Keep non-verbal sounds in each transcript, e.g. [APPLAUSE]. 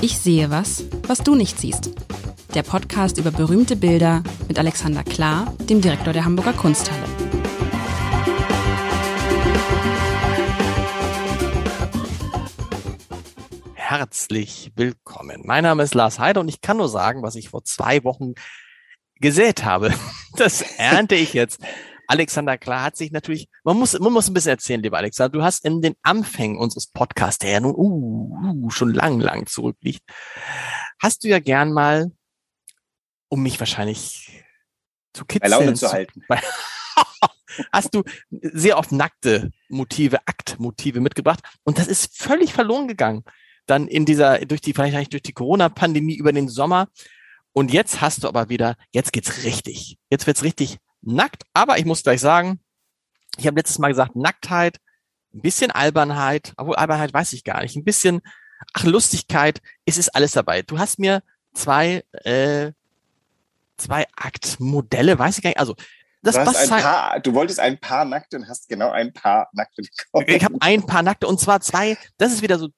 Ich sehe was, was du nicht siehst. Der Podcast über berühmte Bilder mit Alexander Klar, dem Direktor der Hamburger Kunsthalle. Herzlich willkommen. Mein Name ist Lars Heider und ich kann nur sagen, was ich vor zwei Wochen gesät habe. [LAUGHS] Das ernte ich jetzt. Alexander Klar hat sich natürlich, man muss, man muss ein bisschen erzählen, lieber Alexander. Du hast in den Anfängen unseres Podcasts, der ja nun uh, uh, schon lang, lang zurückliegt, hast du ja gern mal, um mich wahrscheinlich zu kitzeln, bei Laune zu halten. [LAUGHS] hast du sehr oft nackte Motive, Aktmotive mitgebracht und das ist völlig verloren gegangen. Dann in dieser, durch die, vielleicht durch die Corona-Pandemie über den Sommer. Und jetzt hast du aber wieder, jetzt geht's richtig. Jetzt wird's richtig nackt, aber ich muss gleich sagen, ich habe letztes Mal gesagt, Nacktheit, ein bisschen Albernheit, obwohl Albernheit weiß ich gar nicht, ein bisschen, ach, Lustigkeit, es ist alles dabei. Du hast mir zwei, äh, zwei Aktmodelle, weiß ich gar nicht, also das du, hast ein paar, du wolltest ein paar Nackte und hast genau ein paar Nackte bekommen. Ich habe ein paar Nackte und zwar zwei, das ist wieder so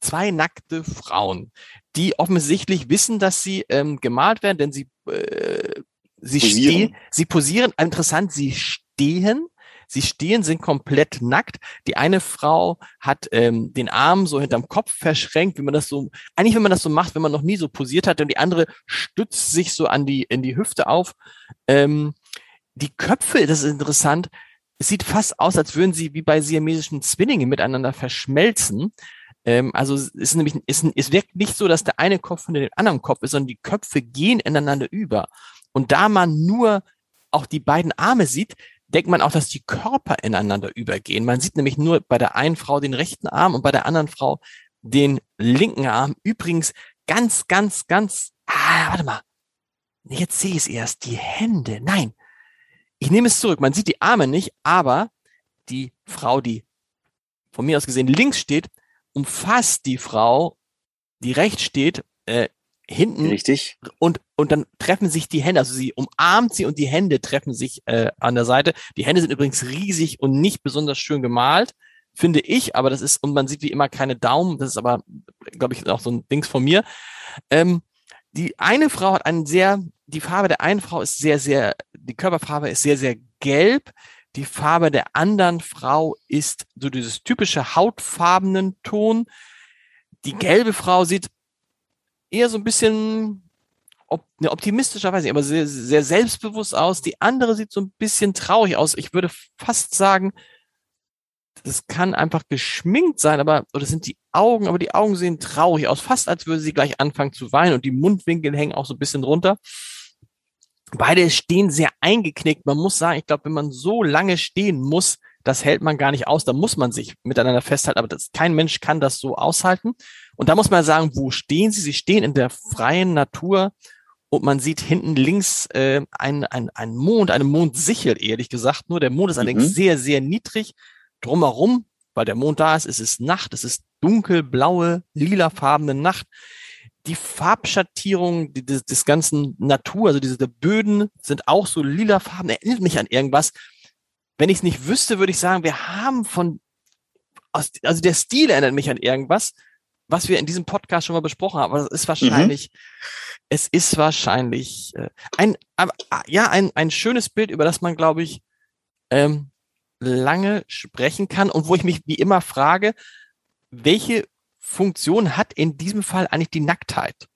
zwei nackte Frauen, die offensichtlich wissen, dass sie ähm, gemalt werden, denn sie äh, Sie posieren. stehen, sie posieren, interessant, sie stehen, sie stehen, sind komplett nackt. Die eine Frau hat ähm, den Arm so hinterm Kopf verschränkt, wie man das so, eigentlich wenn man das so macht, wenn man noch nie so posiert hat, und die andere stützt sich so an die, in die Hüfte auf. Ähm, die Köpfe, das ist interessant, es sieht fast aus, als würden sie wie bei siamesischen Zwillingen miteinander verschmelzen. Ähm, also es ist nämlich, es, es wirkt nicht so, dass der eine Kopf von den anderen Kopf ist, sondern die Köpfe gehen ineinander über. Und da man nur auch die beiden Arme sieht, denkt man auch, dass die Körper ineinander übergehen. Man sieht nämlich nur bei der einen Frau den rechten Arm und bei der anderen Frau den linken Arm. Übrigens ganz, ganz, ganz, ah, warte mal. Jetzt sehe ich es erst. Die Hände. Nein. Ich nehme es zurück. Man sieht die Arme nicht, aber die Frau, die von mir aus gesehen links steht, umfasst die Frau, die rechts steht, äh, hinten. Richtig. Und, und dann treffen sich die Hände, also sie umarmt sie und die Hände treffen sich äh, an der Seite. Die Hände sind übrigens riesig und nicht besonders schön gemalt, finde ich, aber das ist, und man sieht wie immer keine Daumen, das ist aber, glaube ich, auch so ein Dings von mir. Ähm, die eine Frau hat einen sehr, die Farbe der einen Frau ist sehr, sehr, die Körperfarbe ist sehr, sehr gelb. Die Farbe der anderen Frau ist so dieses typische hautfarbenen Ton. Die gelbe Frau sieht eher so ein bisschen op ne, optimistischerweise, aber sehr, sehr selbstbewusst aus. Die andere sieht so ein bisschen traurig aus. Ich würde fast sagen, das kann einfach geschminkt sein, aber, oder sind die Augen, aber die Augen sehen traurig aus, fast als würde sie gleich anfangen zu weinen und die Mundwinkel hängen auch so ein bisschen runter. Beide stehen sehr eingeknickt. Man muss sagen, ich glaube, wenn man so lange stehen muss, das hält man gar nicht aus. Da muss man sich miteinander festhalten, aber das, kein Mensch kann das so aushalten. Und da muss man sagen, wo stehen sie? Sie stehen in der freien Natur und man sieht hinten links äh, einen ein Mond, eine Mondsichel, ehrlich gesagt. Nur der Mond ist allerdings mhm. sehr, sehr niedrig. Drumherum, weil der Mond da ist, ist es Nacht, es ist dunkelblaue, lilafarbene Nacht. Die Farbschattierung des, des ganzen Natur, also diese Böden sind auch so lilafarben, erinnert mich an irgendwas wenn ich es nicht wüsste, würde ich sagen, wir haben von, also der Stil erinnert mich an irgendwas, was wir in diesem Podcast schon mal besprochen haben. Aber es ist mhm. wahrscheinlich, mhm. es ist wahrscheinlich äh, ein, äh, ja, ein, ein schönes Bild, über das man, glaube ich, ähm, lange sprechen kann und wo ich mich wie immer frage, welche Funktion hat in diesem Fall eigentlich die Nacktheit?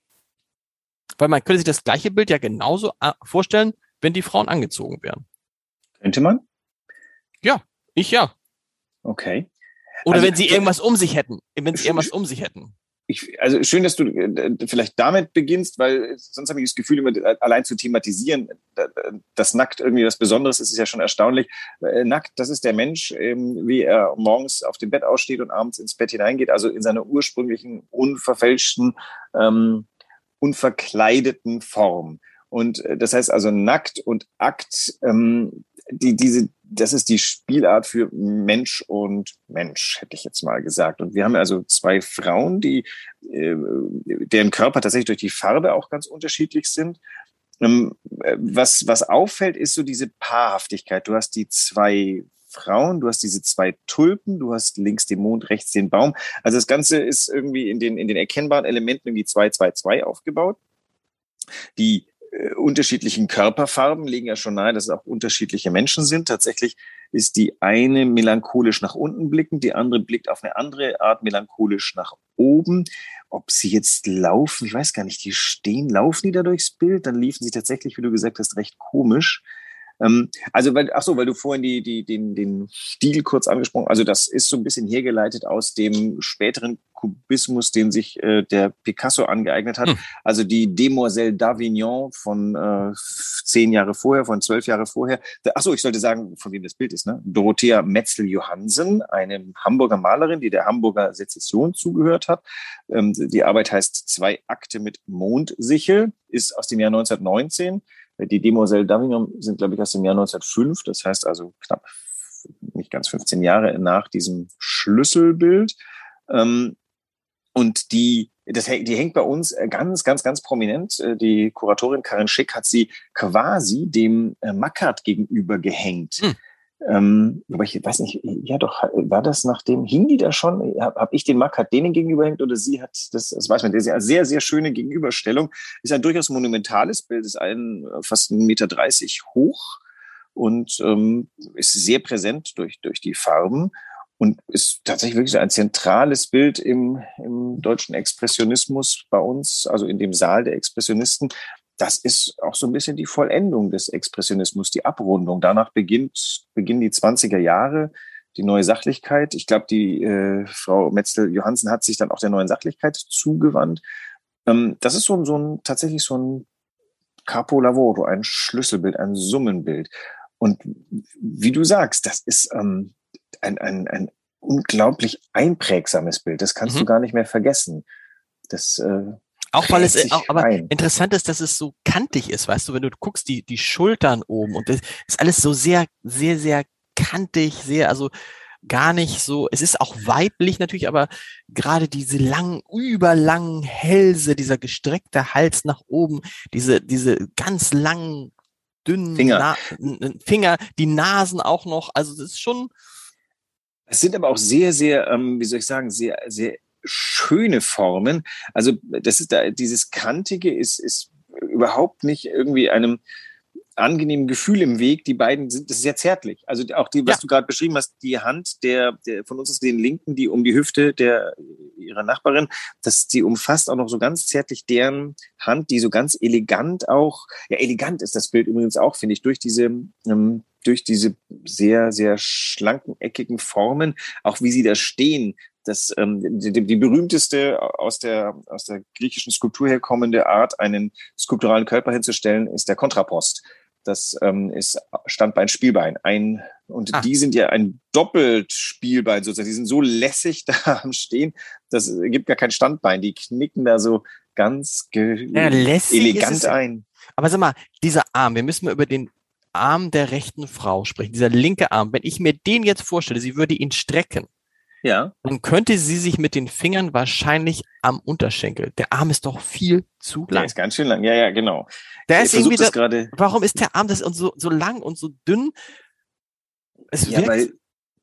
Weil man könnte sich das gleiche Bild ja genauso äh, vorstellen, wenn die Frauen angezogen wären. Könnte man? Ja, ich ja. Okay. Oder also, wenn sie irgendwas um sich hätten, wenn sie irgendwas um sich hätten. Ich, also schön, dass du äh, vielleicht damit beginnst, weil sonst habe ich das Gefühl, immer äh, allein zu thematisieren, dass nackt irgendwie was Besonderes ist, ist ja schon erstaunlich. Äh, nackt, das ist der Mensch, ähm, wie er morgens auf dem Bett aussteht und abends ins Bett hineingeht, also in seiner ursprünglichen, unverfälschten, ähm, unverkleideten Form. Und das heißt also nackt und Akt, ähm, die, diese, das ist die Spielart für Mensch und Mensch, hätte ich jetzt mal gesagt. Und wir haben also zwei Frauen, die, äh, deren Körper tatsächlich durch die Farbe auch ganz unterschiedlich sind. Ähm, was, was auffällt, ist so diese Paarhaftigkeit. Du hast die zwei Frauen, du hast diese zwei Tulpen, du hast links den Mond, rechts den Baum. Also das Ganze ist irgendwie in den, in den erkennbaren Elementen irgendwie 2-2-2 aufgebaut. Die äh, unterschiedlichen Körperfarben legen ja schon nahe, dass es auch unterschiedliche Menschen sind. Tatsächlich ist die eine melancholisch nach unten blickend, die andere blickt auf eine andere Art melancholisch nach oben. Ob sie jetzt laufen, ich weiß gar nicht, die stehen, laufen die da durchs Bild, dann liefen sie tatsächlich, wie du gesagt hast, recht komisch. Ähm, also, weil, ach so, weil du vorhin die, die, den, den Stil kurz angesprochen, also das ist so ein bisschen hergeleitet aus dem späteren Kubismus, den sich äh, der Picasso angeeignet hat. Hm. Also die Demoiselle d'Avignon von äh, zehn Jahre vorher, von zwölf Jahre vorher. Ach so, ich sollte sagen, von wem das Bild ist. Ne? Dorothea Metzel-Johansen, eine Hamburger Malerin, die der Hamburger Sezession zugehört hat. Ähm, die Arbeit heißt Zwei Akte mit Mondsichel, ist aus dem Jahr 1919. Die Demoiselle d'Avignon sind, glaube ich, aus dem Jahr 1905. Das heißt also knapp nicht ganz 15 Jahre nach diesem Schlüsselbild. Ähm, und die, das, die hängt bei uns äh, ganz, ganz, ganz prominent. Äh, die Kuratorin Karin Schick hat sie quasi dem äh, Mackert gegenüber gehängt. Hm. Ähm, aber ich weiß nicht, ja doch, war das nachdem, hing die da schon? Habe hab ich den Mackert denen gegenüber hängt oder sie hat das, das weiß man, das ist eine sehr, sehr schöne Gegenüberstellung. Ist ein durchaus monumentales Bild, ist ein fast 1,30 Meter hoch und ähm, ist sehr präsent durch, durch die Farben und ist tatsächlich wirklich ein zentrales Bild im, im deutschen Expressionismus bei uns, also in dem Saal der Expressionisten. Das ist auch so ein bisschen die Vollendung des Expressionismus, die Abrundung. Danach beginnt, beginnen die 20er Jahre, die neue Sachlichkeit. Ich glaube, die äh, Frau Metzel-Johansen hat sich dann auch der neuen Sachlichkeit zugewandt. Ähm, das ist so, so ein, tatsächlich so ein Capo Lavoro, ein Schlüsselbild, ein Summenbild. Und wie du sagst, das ist, ähm, ein, ein, ein unglaublich einprägsames Bild. Das kannst mhm. du gar nicht mehr vergessen. Das äh, auch weil es auch, aber interessant ist, dass es so kantig ist, weißt du, wenn du guckst, die, die Schultern oben und das ist alles so sehr, sehr, sehr kantig, sehr, also gar nicht so, es ist auch weiblich natürlich, aber gerade diese langen, überlangen Hälse, dieser gestreckte Hals nach oben, diese, diese ganz langen, dünnen Finger, Na Finger die Nasen auch noch, also das ist schon, es sind aber auch sehr, sehr, ähm, wie soll ich sagen, sehr, sehr schöne Formen. Also das ist da, dieses Kantige ist, ist überhaupt nicht irgendwie einem angenehmen Gefühl im Weg. Die beiden sind, das ist sehr zärtlich. Also auch die, was ja. du gerade beschrieben hast, die Hand der, der von uns ist den Linken, die um die Hüfte der ihrer Nachbarin, dass die umfasst auch noch so ganz zärtlich deren Hand, die so ganz elegant auch, ja elegant ist das Bild übrigens auch, finde ich, durch diese ähm, durch diese sehr, sehr schlanken, eckigen Formen, auch wie sie da stehen, das, ähm, die, die berühmteste aus der, aus der griechischen Skulptur herkommende Art, einen skulpturalen Körper hinzustellen, ist der Kontrapost. Das ähm, ist Standbein, Spielbein. Ein, und ah. die sind ja ein doppelt Spielbein sozusagen. Die sind so lässig [LAUGHS] da am Stehen, das gibt gar kein Standbein. Die knicken da so ganz ja, elegant ein. Aber sag mal, dieser Arm, wir müssen mal über den Arm der rechten Frau sprechen, dieser linke Arm, wenn ich mir den jetzt vorstelle, sie würde ihn strecken, ja. dann könnte sie sich mit den Fingern wahrscheinlich am Unterschenkel. Der Arm ist doch viel zu lang. Der ist ganz schön lang. Ja, ja, genau. Der ist irgendwie das gerade. Warum ist der Arm das und so, so lang und so dünn? Es ja, wirkt, weil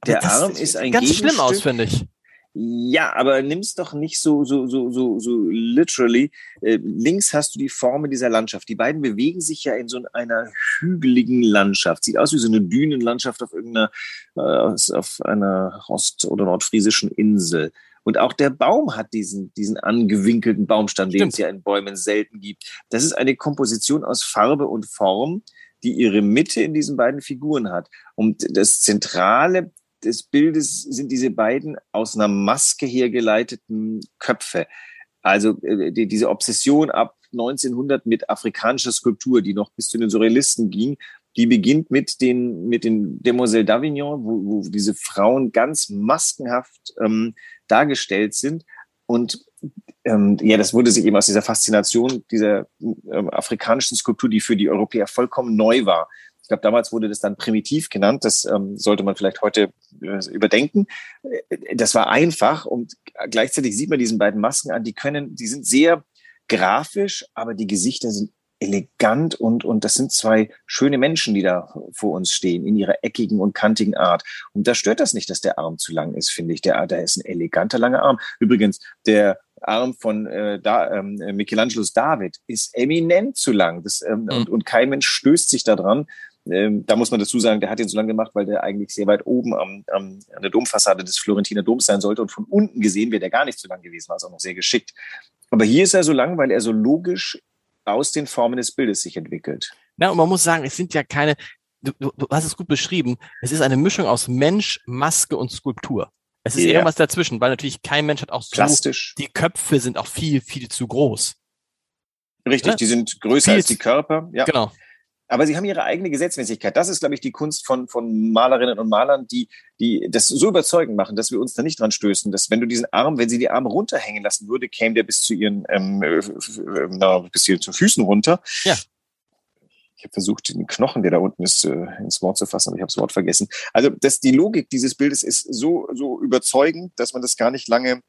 der Arm ist ein ganz schlimm aus, finde ich. Ja, aber nimm's doch nicht so, so, so, so, so literally. Äh, links hast du die Formen dieser Landschaft. Die beiden bewegen sich ja in so einer hügeligen Landschaft. Sieht aus wie so eine Dünenlandschaft auf irgendeiner, äh, auf einer ost- oder nordfriesischen Insel. Und auch der Baum hat diesen, diesen angewinkelten Baumstamm, den es ja in Bäumen selten gibt. Das ist eine Komposition aus Farbe und Form, die ihre Mitte in diesen beiden Figuren hat. Und das Zentrale des Bildes sind diese beiden aus einer Maske hergeleiteten Köpfe. Also äh, die, diese Obsession ab 1900 mit afrikanischer Skulptur, die noch bis zu den Surrealisten ging, die beginnt mit den, mit den Demoiselles d'Avignon, wo, wo diese Frauen ganz maskenhaft ähm, dargestellt sind. Und ähm, ja, das wurde sich eben aus dieser Faszination dieser ähm, afrikanischen Skulptur, die für die Europäer vollkommen neu war, ich glaube, damals wurde das dann primitiv genannt. Das ähm, sollte man vielleicht heute äh, überdenken. Äh, das war einfach und gleichzeitig sieht man diesen beiden Masken an. Die können, die sind sehr grafisch, aber die Gesichter sind elegant und, und das sind zwei schöne Menschen, die da vor uns stehen, in ihrer eckigen und kantigen Art. Und da stört das nicht, dass der Arm zu lang ist, finde ich. Der, der ist ein eleganter, langer Arm. Übrigens, der Arm von äh, da, ähm, Michelangelos David ist eminent zu lang. Das, ähm, mhm. und, und kein Mensch stößt sich daran. Ähm, da muss man dazu sagen, der hat ihn so lange gemacht, weil der eigentlich sehr weit oben am, am, an der Domfassade des Florentiner Doms sein sollte. Und von unten gesehen wäre der gar nicht so lang gewesen, war es auch noch sehr geschickt. Aber hier ist er so lang, weil er so logisch aus den Formen des Bildes sich entwickelt. Ja, und man muss sagen, es sind ja keine, du, du, du hast es gut beschrieben, es ist eine Mischung aus Mensch, Maske und Skulptur. Es ist ja. irgendwas dazwischen, weil natürlich kein Mensch hat auch so, Plastisch. die Köpfe sind auch viel, viel zu groß. Richtig, ja? die sind größer viel als die Körper. Ja. Genau. Aber sie haben ihre eigene Gesetzmäßigkeit. Das ist, glaube ich, die Kunst von, von Malerinnen und Malern, die, die das so überzeugend machen, dass wir uns da nicht dran stößen, dass wenn du diesen Arm, wenn sie die Arme runterhängen lassen würde, käme der bis zu ihren, ähm, äh, na, bis zu ihren Füßen runter. Ja. Ich habe versucht, den Knochen, der da unten ist, äh, ins Wort zu fassen, aber ich habe das Wort vergessen. Also das, die Logik dieses Bildes ist so, so überzeugend, dass man das gar nicht lange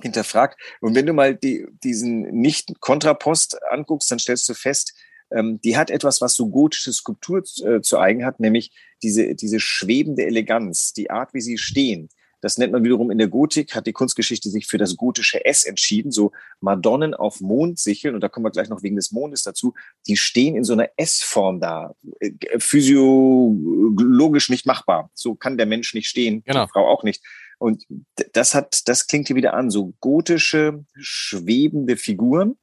hinterfragt. Und wenn du mal die, diesen Nicht-Kontrapost anguckst, dann stellst du fest, ähm, die hat etwas, was so gotische Skulptur äh, zu eigen hat, nämlich diese, diese schwebende Eleganz, die Art, wie sie stehen. Das nennt man wiederum in der Gotik, hat die Kunstgeschichte sich für das gotische S entschieden, so Madonnen auf Mondsicheln, und da kommen wir gleich noch wegen des Mondes dazu, die stehen in so einer S-Form da, äh, physiologisch nicht machbar. So kann der Mensch nicht stehen, genau. die Frau auch nicht. Und das hat, das klingt hier wieder an, so gotische, schwebende Figuren,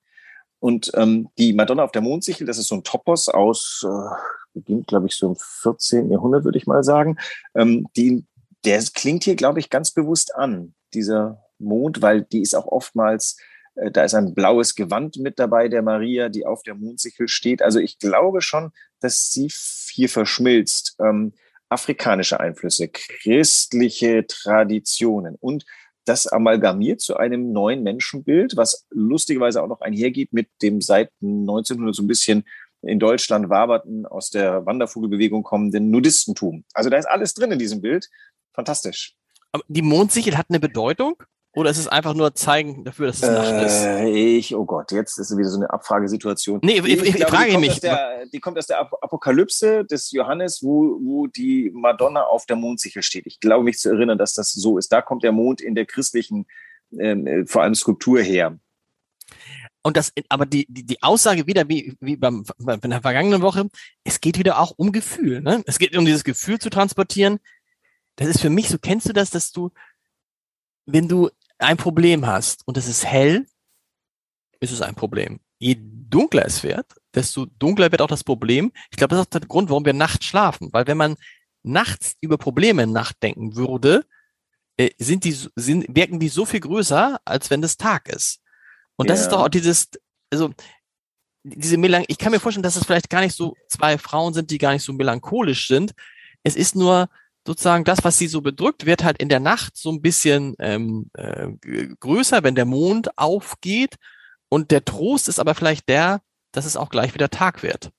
und ähm, die Madonna auf der Mondsichel, das ist so ein Topos aus, äh, beginnt, glaube ich, so im 14. Jahrhundert, würde ich mal sagen. Ähm, die, der klingt hier, glaube ich, ganz bewusst an, dieser Mond, weil die ist auch oftmals, äh, da ist ein blaues Gewand mit dabei, der Maria, die auf der Mondsichel steht. Also ich glaube schon, dass sie hier verschmilzt. Ähm, afrikanische Einflüsse, christliche Traditionen und das amalgamiert zu einem neuen Menschenbild, was lustigerweise auch noch einhergeht mit dem seit 1900 so ein bisschen in Deutschland waberten, aus der Wandervogelbewegung kommenden Nudistentum. Also da ist alles drin in diesem Bild. Fantastisch. Aber die Mondsichel hat eine Bedeutung? Oder ist es einfach nur zeigen dafür, dass es äh, Nacht ist? Ich, oh Gott, jetzt ist wieder so eine Abfragesituation. Nee, ich, ich, ich, ich frage mich. Der, die kommt aus der Apokalypse des Johannes, wo, wo die Madonna auf der Mondsichel steht. Ich glaube mich zu erinnern, dass das so ist. Da kommt der Mond in der christlichen, ähm, äh, vor allem Skulptur her. Und das, aber die, die, die Aussage wieder wie, wie beim, bei der vergangenen Woche, es geht wieder auch um Gefühl. Ne? Es geht um dieses Gefühl zu transportieren. Das ist für mich, so kennst du das, dass du, wenn du ein Problem hast und es ist hell, ist es ein Problem. Je dunkler es wird, desto dunkler wird auch das Problem. Ich glaube, das ist auch der Grund, warum wir nachts schlafen. Weil wenn man nachts über Probleme nachdenken würde, äh, sind die, sind, wirken die so viel größer, als wenn es Tag ist. Und das ist doch auch dieses, also diese Melanch ich kann mir vorstellen, dass es vielleicht gar nicht so zwei Frauen sind, die gar nicht so melancholisch sind. Es ist nur sozusagen das, was sie so bedrückt, wird halt in der Nacht so ein bisschen ähm, äh, größer, wenn der Mond aufgeht. Und der Trost ist aber vielleicht der, dass es auch gleich wieder Tag wird.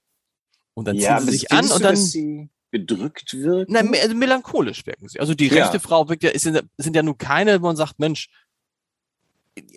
Und dann ja, ziehen sie sich an und dann. Sie bedrückt wirken? Na, also melancholisch wirken sie. Also die ja. rechte Frau wirkt ja, ist, sind ja nur keine, wo man sagt, Mensch,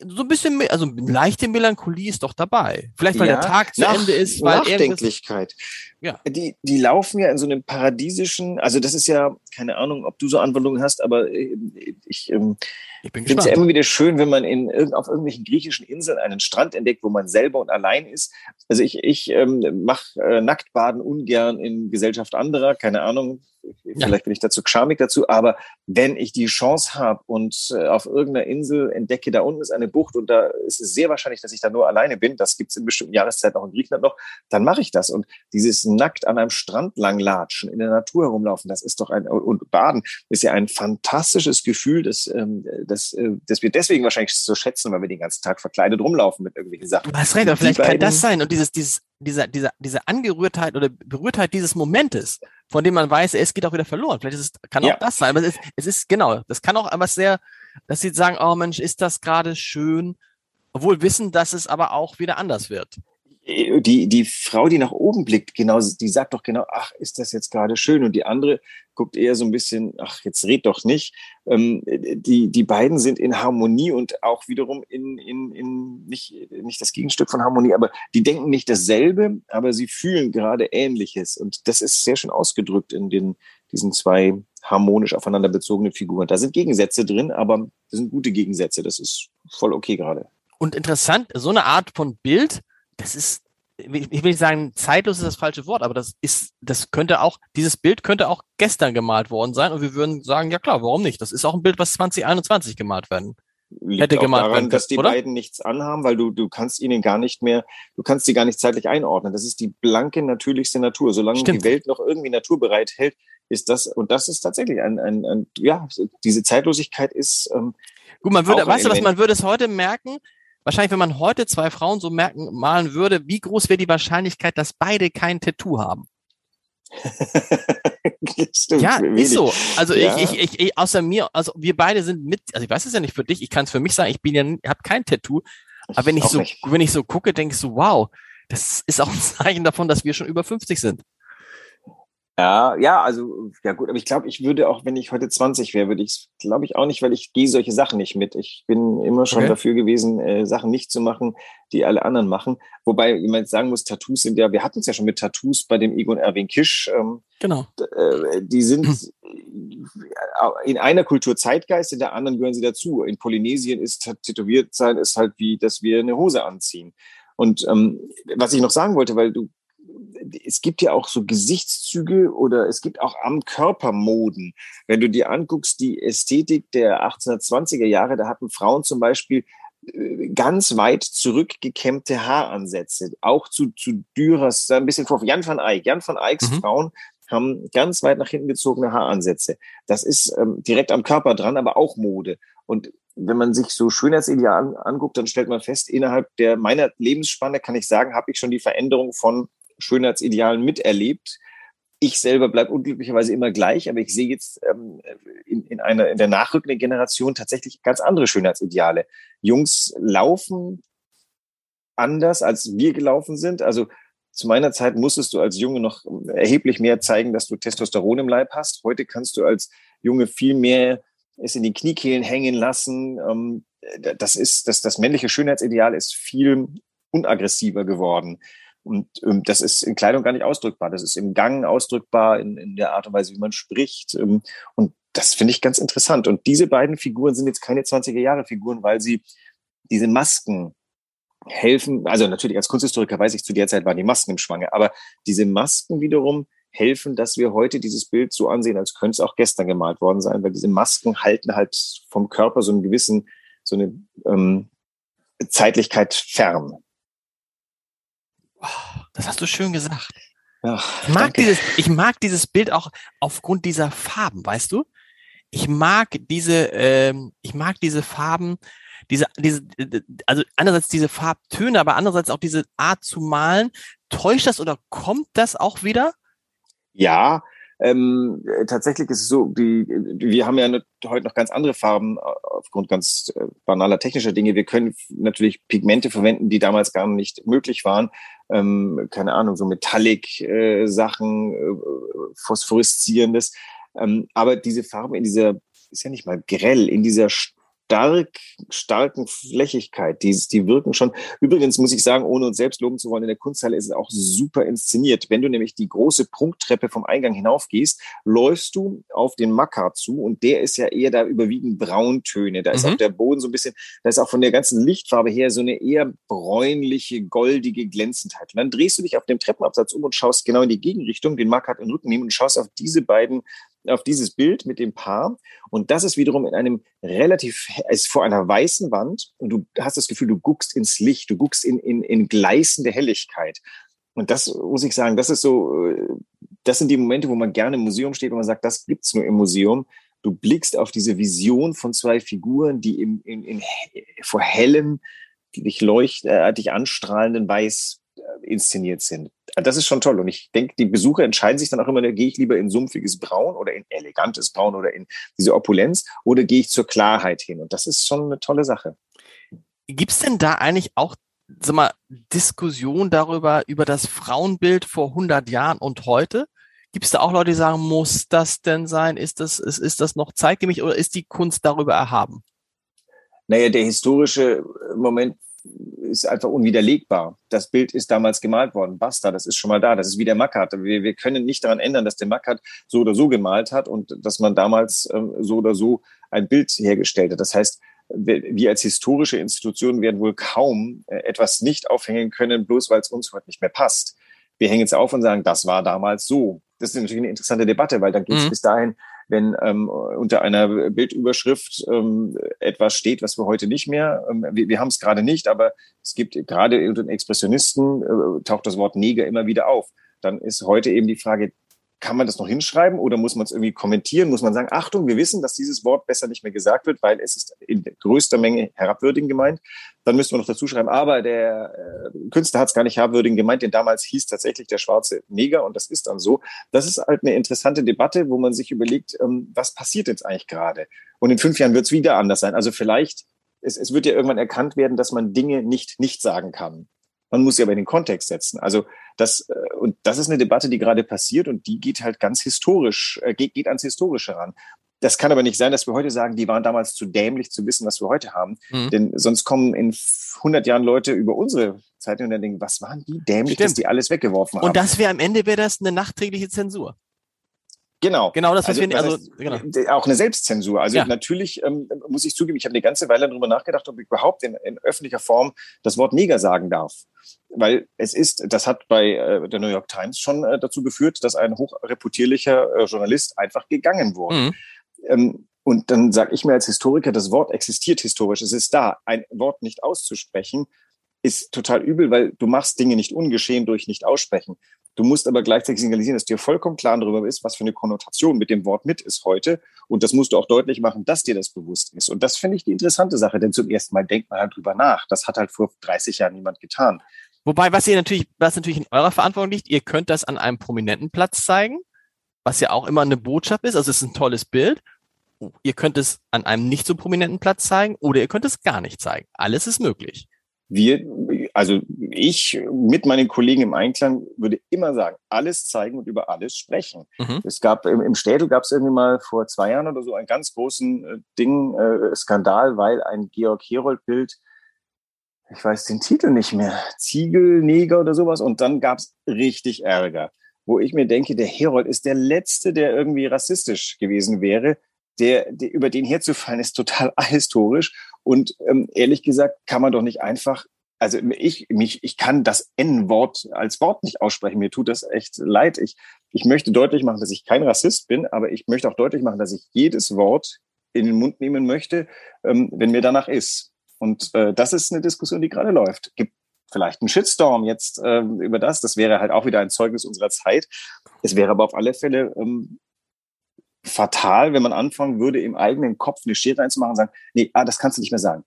so ein bisschen, also leichte Melancholie ist doch dabei. Vielleicht weil ja, der Tag zu nach, Ende ist, weil Nachdenklichkeit. Ja. Die, die laufen ja in so einem paradiesischen, also das ist ja, keine Ahnung, ob du so Anwendungen hast, aber äh, ich, ähm, ich finde es ja immer wieder schön, wenn man in, auf irgendwelchen griechischen Inseln einen Strand entdeckt, wo man selber und allein ist. Also ich, ich ähm, mache äh, Nacktbaden ungern in Gesellschaft anderer, keine Ahnung, Vielleicht bin ich dazu schamig dazu, aber wenn ich die Chance habe und äh, auf irgendeiner Insel entdecke, da unten ist eine Bucht und da ist es sehr wahrscheinlich, dass ich da nur alleine bin, das gibt es in bestimmten Jahreszeiten auch in Griechenland noch, dann mache ich das. Und dieses nackt an einem Strand langlatschen, in der Natur herumlaufen, das ist doch ein, und baden, ist ja ein fantastisches Gefühl, das, ähm, das, äh, das wir deswegen wahrscheinlich so schätzen, weil wir den ganzen Tag verkleidet rumlaufen mit irgendwelchen Sachen. Du hast recht, aber vielleicht kann das sein und dieses, dieses, dieser, dieser, diese Angerührtheit oder Berührtheit dieses Momentes, von dem man weiß, es geht auch wieder verloren. Vielleicht ist es, kann auch ja. das sein, aber es ist, es ist, genau, das kann auch aber sehr, dass sie sagen, oh Mensch, ist das gerade schön, obwohl wissen, dass es aber auch wieder anders wird. Äh, die, die Frau, die nach oben blickt, genau, die sagt doch genau, ach, ist das jetzt gerade schön? Und die andere guckt eher so ein bisschen, ach, jetzt red doch nicht. Ähm, die, die beiden sind in Harmonie und auch wiederum in, in, in nicht, nicht das Gegenstück von Harmonie, aber die denken nicht dasselbe, aber sie fühlen gerade Ähnliches. Und das ist sehr schön ausgedrückt in den, diesen zwei harmonisch aufeinander bezogenen Figuren. Da sind Gegensätze drin, aber das sind gute Gegensätze. Das ist voll okay gerade. Und interessant, so eine Art von Bild, das ist, ich will nicht sagen, zeitlos ist das falsche Wort, aber das ist, das könnte auch, dieses Bild könnte auch gestern gemalt worden sein und wir würden sagen, ja klar, warum nicht? Das ist auch ein Bild, was 2021 gemalt werden Liegt hätte gemalt daran, werden, dass die oder? beiden nichts anhaben, weil du, du kannst ihnen gar nicht mehr, du kannst sie gar nicht zeitlich einordnen. Das ist die blanke, natürlichste Natur. Solange Stimmt. die Welt noch irgendwie naturbereit hält, ist das, und das ist tatsächlich ein, ein, ein ja, diese Zeitlosigkeit ist. Ähm, Gut, man würde, weißt du was, man würde es heute merken, wahrscheinlich, wenn man heute zwei Frauen so merken, malen würde, wie groß wäre die Wahrscheinlichkeit, dass beide kein Tattoo haben? [LAUGHS] Stimmt, ja, ist so. Also ja. ich, ich, ich, außer mir, also wir beide sind mit, also ich weiß es ja nicht für dich, ich kann es für mich sagen, ich bin ja, habe kein Tattoo, aber wenn ich, ich so, nicht. wenn ich so gucke, denke ich so, wow, das ist auch ein [LAUGHS] Zeichen davon, dass wir schon über 50 sind. Ja, ja, also ja gut, aber ich glaube, ich würde auch, wenn ich heute 20 wäre, würde ich glaube ich auch nicht, weil ich gehe solche Sachen nicht mit. Ich bin immer schon okay. dafür gewesen, äh, Sachen nicht zu machen, die alle anderen machen. Wobei jemand sagen muss, Tattoos sind ja, wir hatten es ja schon mit Tattoos bei dem Egon Erwin Kisch. Ähm, genau. Äh, die sind hm. in einer Kultur Zeitgeist, in der anderen gehören sie dazu. In Polynesien ist tätowiert sein, ist halt wie, dass wir eine Hose anziehen. Und ähm, was ich noch sagen wollte, weil du es gibt ja auch so Gesichtszüge oder es gibt auch am Körper Moden. Wenn du dir anguckst, die Ästhetik der 1820er Jahre, da hatten Frauen zum Beispiel äh, ganz weit zurückgekämmte Haaransätze, auch zu, zu Dürers, ein bisschen vor Jan van Eyck. Jan van Eycks mhm. Frauen haben ganz weit nach hinten gezogene Haaransätze. Das ist ähm, direkt am Körper dran, aber auch Mode. Und wenn man sich so Schönheitsideal anguckt, dann stellt man fest, innerhalb der meiner Lebensspanne kann ich sagen, habe ich schon die Veränderung von Schönheitsidealen miterlebt. Ich selber bleibe unglücklicherweise immer gleich, aber ich sehe jetzt ähm, in, in, einer, in der nachrückenden Generation tatsächlich ganz andere Schönheitsideale. Jungs laufen anders, als wir gelaufen sind. Also zu meiner Zeit musstest du als Junge noch erheblich mehr zeigen, dass du Testosteron im Leib hast. Heute kannst du als Junge viel mehr es in den Kniekehlen hängen lassen. Ähm, das ist, das, das männliche Schönheitsideal ist viel unaggressiver geworden. Und ähm, das ist in Kleidung gar nicht ausdrückbar. Das ist im Gang ausdrückbar, in, in der Art und Weise, wie man spricht. Ähm, und das finde ich ganz interessant. Und diese beiden Figuren sind jetzt keine 20er-Jahre-Figuren, weil sie diese Masken helfen. Also natürlich als Kunsthistoriker weiß ich, zu der Zeit waren die Masken im Schwange. Aber diese Masken wiederum helfen, dass wir heute dieses Bild so ansehen, als könnte es auch gestern gemalt worden sein, weil diese Masken halten halt vom Körper so einen gewissen, so eine ähm, Zeitlichkeit fern. Das hast du schön gesagt. Ja, ich, mag dieses, ich mag dieses Bild auch aufgrund dieser Farben, weißt du? Ich mag diese, ähm, ich mag diese Farben, diese, diese, also einerseits diese Farbtöne, aber andererseits auch diese Art zu malen. Täuscht das oder kommt das auch wieder? Ja, ähm, tatsächlich ist es so, die, wir haben ja heute noch ganz andere Farben aufgrund ganz äh, banaler technischer Dinge. Wir können natürlich Pigmente verwenden, die damals gar nicht möglich waren. Ähm, keine Ahnung, so Metallic-Sachen, äh, äh, phosphoreszierendes. Ähm, aber diese Farben in dieser, ist ja nicht mal grell, in dieser stark, starken Flächigkeit. Die, die wirken schon. Übrigens muss ich sagen, ohne uns selbst loben zu wollen, in der Kunsthalle ist es auch super inszeniert. Wenn du nämlich die große Prunktreppe vom Eingang hinaufgehst, läufst du auf den Makar zu und der ist ja eher da überwiegend Brauntöne. Da ist mhm. auch der Boden so ein bisschen, da ist auch von der ganzen Lichtfarbe her so eine eher bräunliche, goldige Glänzendheit. Und dann drehst du dich auf dem Treppenabsatz um und schaust genau in die Gegenrichtung, den Makar in den Rücken nehmen und schaust auf diese beiden auf dieses Bild mit dem Paar. Und das ist wiederum in einem relativ, ist vor einer weißen Wand und du hast das Gefühl, du guckst ins Licht, du guckst in, in, in gleißende Helligkeit. Und das muss ich sagen, das ist so, äh, das sind die Momente, wo man gerne im Museum steht und man sagt, das gibt's nur im Museum. Du blickst auf diese Vision von zwei Figuren, die im, in, in, vor hellem, dich leucht, äh, dich anstrahlenden Weiß inszeniert sind. Das ist schon toll. Und ich denke, die Besucher entscheiden sich dann auch immer, gehe ich lieber in sumpfiges Braun oder in elegantes Braun oder in diese Opulenz oder gehe ich zur Klarheit hin. Und das ist schon eine tolle Sache. Gibt es denn da eigentlich auch sag mal, Diskussion darüber, über das Frauenbild vor 100 Jahren und heute? Gibt es da auch Leute, die sagen, muss das denn sein? Ist das, ist, ist das noch zeitgemäß oder ist die Kunst darüber erhaben? Naja, der historische Moment ist einfach unwiderlegbar. Das Bild ist damals gemalt worden. Basta, das ist schon mal da. Das ist wie der Mackert. Wir, wir können nicht daran ändern, dass der Mackert so oder so gemalt hat und dass man damals ähm, so oder so ein Bild hergestellt hat. Das heißt, wir als historische Institution werden wohl kaum äh, etwas nicht aufhängen können, bloß weil es uns heute nicht mehr passt. Wir hängen es auf und sagen, das war damals so. Das ist natürlich eine interessante Debatte, weil dann geht es mhm. bis dahin, wenn ähm, unter einer Bildüberschrift ähm, etwas steht, was wir heute nicht mehr, ähm, wir, wir haben es gerade nicht, aber es gibt gerade unter den Expressionisten äh, taucht das Wort Neger immer wieder auf. Dann ist heute eben die Frage, kann man das noch hinschreiben oder muss man es irgendwie kommentieren? Muss man sagen, Achtung, wir wissen, dass dieses Wort besser nicht mehr gesagt wird, weil es ist in größter Menge herabwürdigend gemeint. Dann müsste man noch dazu schreiben, aber der äh, Künstler hat es gar nicht herabwürdigend gemeint, denn damals hieß tatsächlich der schwarze Neger und das ist dann so. Das ist halt eine interessante Debatte, wo man sich überlegt, ähm, was passiert jetzt eigentlich gerade? Und in fünf Jahren wird es wieder anders sein. Also vielleicht, es, es wird ja irgendwann erkannt werden, dass man Dinge nicht nicht sagen kann. Man muss sie aber in den Kontext setzen. Also das, äh, und das ist eine Debatte, die gerade passiert und die geht halt ganz historisch, äh, geht, geht ans Historische ran. Das kann aber nicht sein, dass wir heute sagen, die waren damals zu dämlich zu wissen, was wir heute haben. Mhm. Denn sonst kommen in 100 Jahren Leute über unsere Zeit und dann denken, was waren die dämlich, Stimmt. dass die alles weggeworfen haben. Und das wäre am Ende wäre das eine nachträgliche Zensur. Genau. Genau das, was also, wir, also, genau. auch eine Selbstzensur. Also ja. natürlich ähm, muss ich zugeben, ich habe eine ganze Weile darüber nachgedacht, ob ich überhaupt in, in öffentlicher Form das Wort Neger sagen darf weil es ist, das hat bei äh, der New York Times schon äh, dazu geführt, dass ein hochreputierlicher äh, Journalist einfach gegangen wurde. Mhm. Ähm, und dann sage ich mir als Historiker, das Wort existiert historisch, es ist da. Ein Wort nicht auszusprechen ist total übel, weil du machst Dinge nicht ungeschehen durch nicht aussprechen. Du musst aber gleichzeitig signalisieren, dass dir vollkommen klar darüber ist, was für eine Konnotation mit dem Wort mit ist heute. Und das musst du auch deutlich machen, dass dir das bewusst ist. Und das finde ich die interessante Sache, denn zum ersten Mal denkt man halt drüber nach. Das hat halt vor 30 Jahren niemand getan. Wobei, was ihr natürlich, was natürlich in eurer Verantwortung liegt, ihr könnt das an einem prominenten Platz zeigen, was ja auch immer eine Botschaft ist. Also es ist ein tolles Bild. Ihr könnt es an einem nicht so prominenten Platz zeigen oder ihr könnt es gar nicht zeigen. Alles ist möglich. Wir, also ich mit meinen Kollegen im Einklang würde immer sagen, alles zeigen und über alles sprechen. Mhm. Es gab im, im Städel gab es irgendwie mal vor zwei Jahren oder so einen ganz großen äh, Ding, äh, Skandal, weil ein Georg Herold-Bild ich weiß den Titel nicht mehr, Ziegelneger oder sowas. Und dann gab's richtig Ärger, wo ich mir denke, der Herold ist der Letzte, der irgendwie rassistisch gewesen wäre. Der, der über den herzufallen, ist total [LAUGHS] ahistorisch. Und ähm, ehrlich gesagt kann man doch nicht einfach, also ich, mich, ich kann das N-Wort als Wort nicht aussprechen. Mir tut das echt leid. Ich, ich möchte deutlich machen, dass ich kein Rassist bin, aber ich möchte auch deutlich machen, dass ich jedes Wort in den Mund nehmen möchte, ähm, wenn mir danach ist. Und äh, das ist eine Diskussion, die gerade läuft. Gibt vielleicht einen Shitstorm jetzt ähm, über das. Das wäre halt auch wieder ein Zeugnis unserer Zeit. Es wäre aber auf alle Fälle ähm, fatal, wenn man anfangen würde, im eigenen Kopf eine Schere einzumachen und sagen, nee, ah, das kannst du nicht mehr sagen.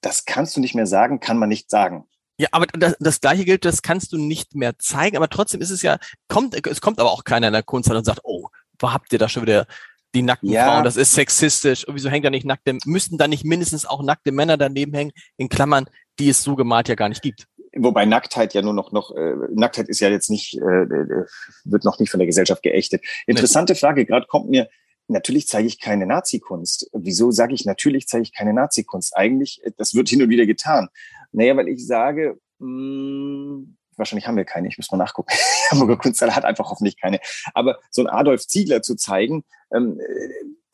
Das kannst du nicht mehr sagen, kann man nicht sagen. Ja, aber das, das gleiche gilt, das kannst du nicht mehr zeigen, aber trotzdem ist es ja, kommt, es kommt aber auch keiner in der Kunst und sagt, oh, wo habt ihr da schon wieder die nackten ja. Frauen, das ist sexistisch. Und wieso hängt da nicht nackte, müssten da nicht mindestens auch nackte Männer daneben hängen, in Klammern, die es so gemalt ja gar nicht gibt? Wobei Nacktheit ja nur noch, noch äh, Nacktheit ist ja jetzt nicht, äh, äh wird noch nicht von der Gesellschaft geächtet. Interessante nee. Frage, gerade kommt mir, natürlich zeige ich keine Nazi-Kunst. Wieso sage ich natürlich zeige ich keine Nazi-Kunst? Eigentlich, das wird hin und wieder getan. Naja, weil ich sage, mh, hm, wahrscheinlich haben wir keine, ich muss mal nachgucken. [LAUGHS] Hamburger Kunsthalle hat einfach hoffentlich keine. Aber so ein Adolf Ziegler zu zeigen, ähm,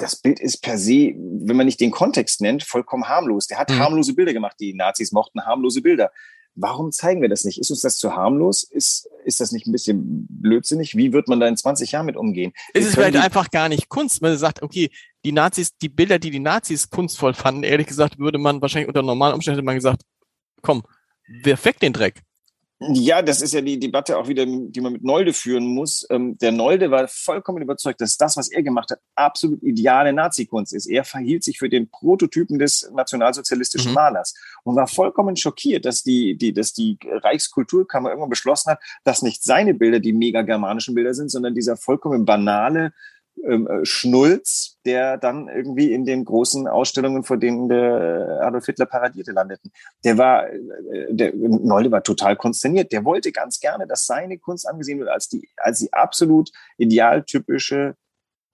das Bild ist per se, wenn man nicht den Kontext nennt, vollkommen harmlos. Der hat mhm. harmlose Bilder gemacht. Die Nazis mochten harmlose Bilder. Warum zeigen wir das nicht? Ist uns das zu harmlos? Ist, ist das nicht ein bisschen blödsinnig? Wie wird man da in 20 Jahren mit umgehen? Ist es vielleicht einfach gar nicht Kunst? Man sagt, okay, die Nazis, die Bilder, die die Nazis kunstvoll fanden, ehrlich gesagt, würde man wahrscheinlich unter normalen Umständen hätte man gesagt, komm, wer feckt den Dreck? Ja, das ist ja die Debatte auch wieder, die man mit Nolde führen muss. Ähm, der Nolde war vollkommen überzeugt, dass das, was er gemacht hat, absolut ideale Nazi-Kunst ist. Er verhielt sich für den Prototypen des nationalsozialistischen mhm. Malers und war vollkommen schockiert, dass die, die, dass die Reichskulturkammer irgendwann beschlossen hat, dass nicht seine Bilder die mega germanischen Bilder sind, sondern dieser vollkommen banale, ähm, äh, Schnulz, der dann irgendwie in den großen Ausstellungen, vor denen der Adolf Hitler paradierte, landeten. Der war, äh, der Nolde war total konsterniert. Der wollte ganz gerne, dass seine Kunst angesehen wird als die, als die absolut idealtypische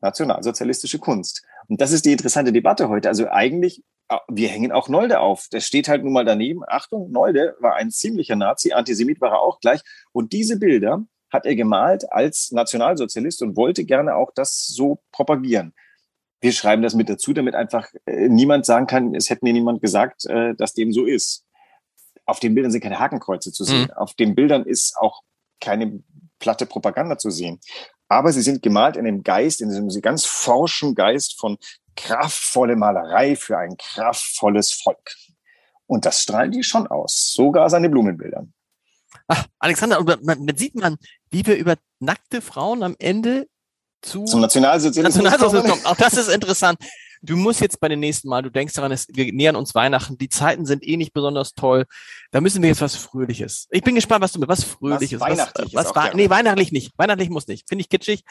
nationalsozialistische Kunst. Und das ist die interessante Debatte heute. Also eigentlich, wir hängen auch Nolde auf. Das steht halt nun mal daneben. Achtung, Nolde war ein ziemlicher Nazi, Antisemit war er auch gleich. Und diese Bilder, hat er gemalt als Nationalsozialist und wollte gerne auch das so propagieren. Wir schreiben das mit dazu, damit einfach äh, niemand sagen kann, es hätte mir niemand gesagt, äh, dass dem so ist. Auf den Bildern sind keine Hakenkreuze zu sehen. Mhm. Auf den Bildern ist auch keine platte Propaganda zu sehen. Aber sie sind gemalt in dem Geist, in diesem ganz forschen Geist von kraftvolle Malerei für ein kraftvolles Volk. Und das strahlen die schon aus, sogar seine Blumenbilder. Ach, Alexander, man, man sieht man, wie wir über nackte Frauen am Ende zu zum Nationalsozialismus, Nationalsozialismus kommen. Auch das ist interessant. Du musst jetzt bei den nächsten Mal, du denkst daran, es, wir nähern uns Weihnachten, die Zeiten sind eh nicht besonders toll. Da müssen wir jetzt was Fröhliches. Ich bin gespannt, was du mit was Fröhliches. Was Weihnachtliches. Was, was, nee, weihnachtlich nicht. Weihnachtlich muss nicht. Finde ich kitschig.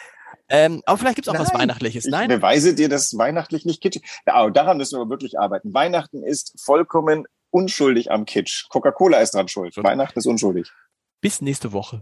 Ähm, aber vielleicht gibt's auch Nein, was Weihnachtliches. Nein. Ich beweise dir, dass weihnachtlich nicht kitschig. Ja, daran müssen wir wirklich arbeiten. Weihnachten ist vollkommen unschuldig am Kitsch. Coca-Cola ist dran schuld. Weihnachten ist unschuldig. Bis nächste Woche.